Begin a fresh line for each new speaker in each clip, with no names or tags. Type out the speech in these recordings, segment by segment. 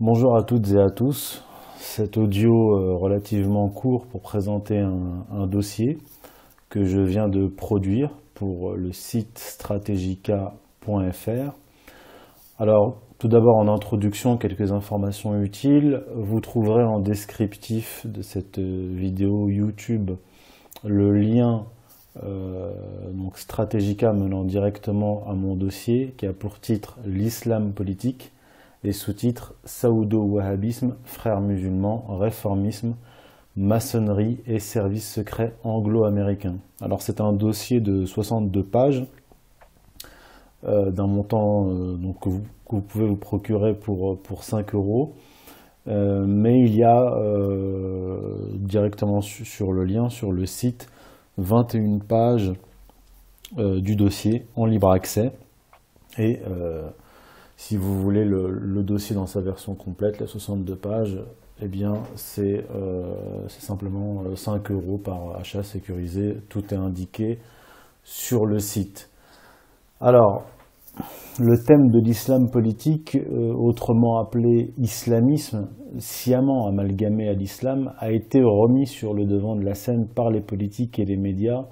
Bonjour à toutes et à tous. Cet audio euh, relativement court pour présenter un, dossier que je viens de produire pour le site strategica.fr. Alors, tout d'abord en introduction, quelques informations utiles. Vous trouverez en descriptif de cette vidéo YouTube le lien euh, donc Stratégica menant directement à mon dossier qui a pour titre L'islam politique et sous-titre Saoudo-Wahhabisme, frères musulmans, réformisme, maçonnerie et services secrets anglo-américains. Alors c'est un dossier de 62 pages euh, d'un montant euh, que, vous, pouvez vous procurer pour, pour 5 euros. mais il y a directement sur le lien, sur le site, 21 pages euh, du dossier en libre accès. Et euh, si vous voulez le, dossier dans sa version complète, les 62 pages, eh bien c'est euh, simplement 5 euros par achat sécurisé. Tout est indiqué sur le site. Alors, le thème de l'islam politique, euh, autrement appelé islamisme, sciemment amalgamé à l'islam, a été remis sur le devant de la scène par les politiques et les médias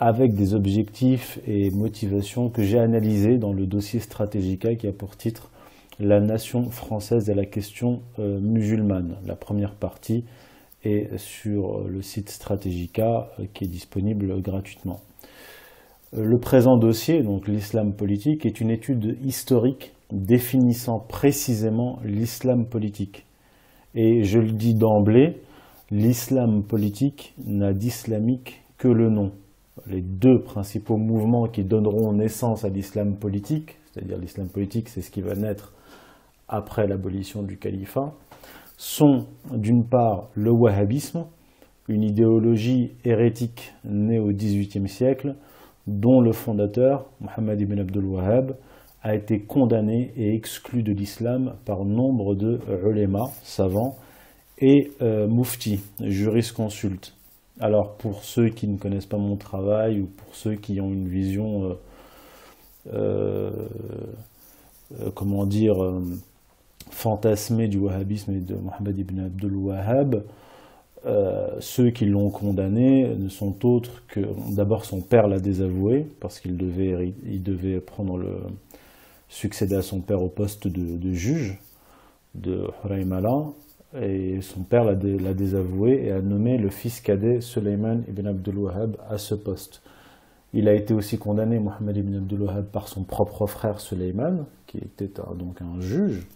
avec des objectifs et motivations que j'ai analysés dans le dossier Stratégica qui a pour titre La nation française et la question euh, musulmane. La première partie est sur le site Stratégica euh, qui est disponible gratuitement. Le présent dossier, donc l'islam politique, est une étude historique définissant précisément l'islam politique. Et je le dis d'emblée, l'islam politique n'a d'islamique que le nom. Les deux principaux mouvements qui donneront naissance à l'islam politique, c'est-à-dire l'islam politique, c'est ce qui va naître après l'abolition du califat, sont d'une part le wahhabisme, une idéologie hérétique née au XVIIIe siècle, dont le fondateur, Mohammed ibn Abdul Wahhab, a été condamné et exclu de l'islam par nombre de ulema, savants, et euh, mufti, jurisconsultes. Alors pour ceux qui ne connaissent pas mon travail ou pour ceux qui ont une vision, euh, euh, comment dire, fantasmée du wahhabisme et de Mohammed ibn Abdul Wahhab, euh, ceux qui l'ont condamné ne sont autres que d'abord son père l'a désavoué parce qu'il devait, il devait prendre le succéder à son père au poste de, juge de Huraymala et son père l'a désavoué et a nommé le fils cadet Suleiman ibn Abdul Wahhab à ce poste. Il a été aussi condamné, Mohammed ibn Abdul Wahhab, par son propre frère Suleiman, qui était donc un juge,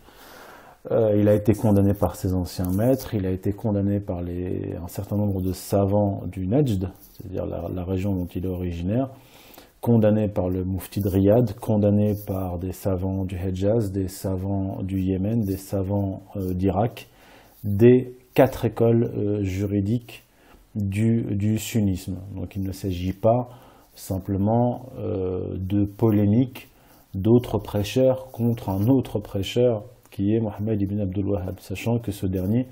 euh, il a été condamné par ses anciens maîtres, il a été condamné par un certain nombre de savants du Najd, c'est-à-dire la, région dont il est originaire, condamné par le Mufti de Riyad, condamné par des savants du Hejaz, des savants du Yémen, des savants euh, d'Irak, des quatre écoles euh, juridiques du, sunnisme. Donc il ne s'agit pas simplement de polémiques d'autres prêcheurs contre un autre prêcheur qui est Mohamed ibn Abdul sachant que ce dernier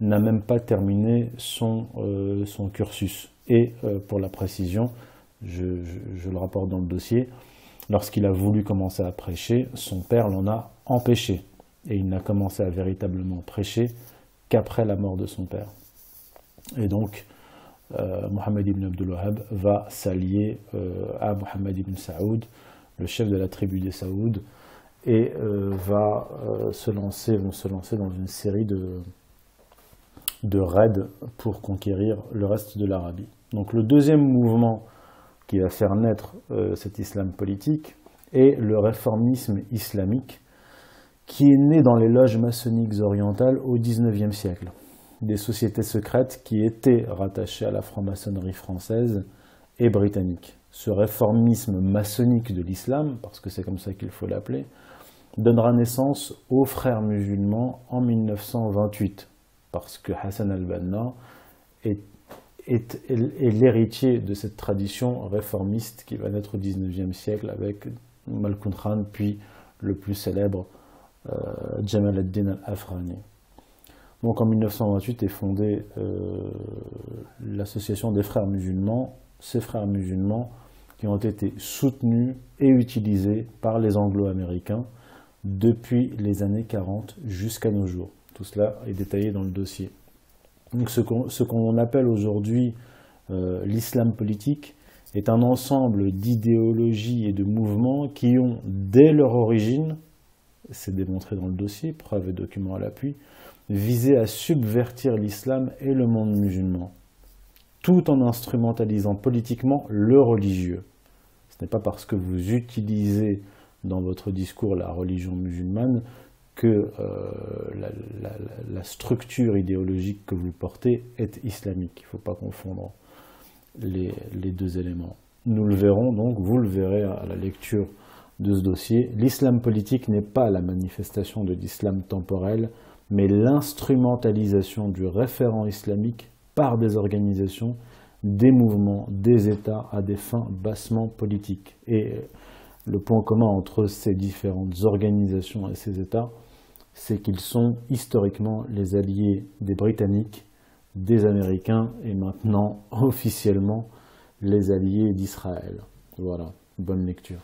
n'a même pas terminé son, euh, cursus. Et euh, pour la précision, je, le rapporte dans le dossier, lorsqu'il a voulu commencer à prêcher, son père l'en a empêché. Et il n'a commencé à véritablement prêcher qu'après la mort de son père. Et donc, euh, Mohamed ibn Abdul Wahhab va s'allier à Mohamed ibn Saoud, le chef de la tribu des Saouds, et euh, va euh, se lancer, vont se lancer dans une série de, raids pour conquérir le reste de l'Arabie. Donc le deuxième mouvement qui va faire naître euh, cet islam politique est le réformisme islamique qui est né dans les loges maçonniques orientales au XIXe siècle. Des sociétés secrètes qui étaient rattachées à la franc-maçonnerie française et britannique. Ce réformisme maçonnique de l'islam, parce que c'est comme ça qu'il faut l'appeler, donnera naissance aux frères musulmans en 1928, parce que Hassan al-Banna est, l'héritier de cette tradition réformiste qui va naître au XIXe siècle avec Malkoun Khan, puis le plus célèbre Jamal ad-Din al-Afrani. Donc en 1928 est fondée euh, l'association des frères musulmans. Ces frères musulmans qui ont été soutenus et utilisés par les anglo-américains depuis les années 40 jusqu'à nos jours. Tout cela est détaillé dans le dossier. Donc ce qu'on appelle aujourd'hui euh, l'islam politique est un ensemble d'idéologies et de mouvements qui ont, dès leur origine, c'est démontré dans le dossier, preuve et documents à l'appui, visé à subvertir l'islam et le monde musulman, tout en instrumentalisant politiquement le religieux. Ce n'est pas parce que vous utilisez dans votre discours la religion musulmane que euh, la, structure idéologique que vous portez est islamique. Il ne faut pas confondre les, deux éléments. Nous le verrons donc, vous le verrez à la lecture de ce dossier. L'islam politique n'est pas la manifestation de l'islam temporel, mais l'instrumentalisation du référent islamique par des organisations, des mouvements, des États à des fins bassement politiques. Et le point commun entre ces différentes organisations et ces États, c'est qu'ils sont historiquement les alliés des Britanniques, des Américains et maintenant officiellement les alliés d'Israël. Voilà, bonne lecture.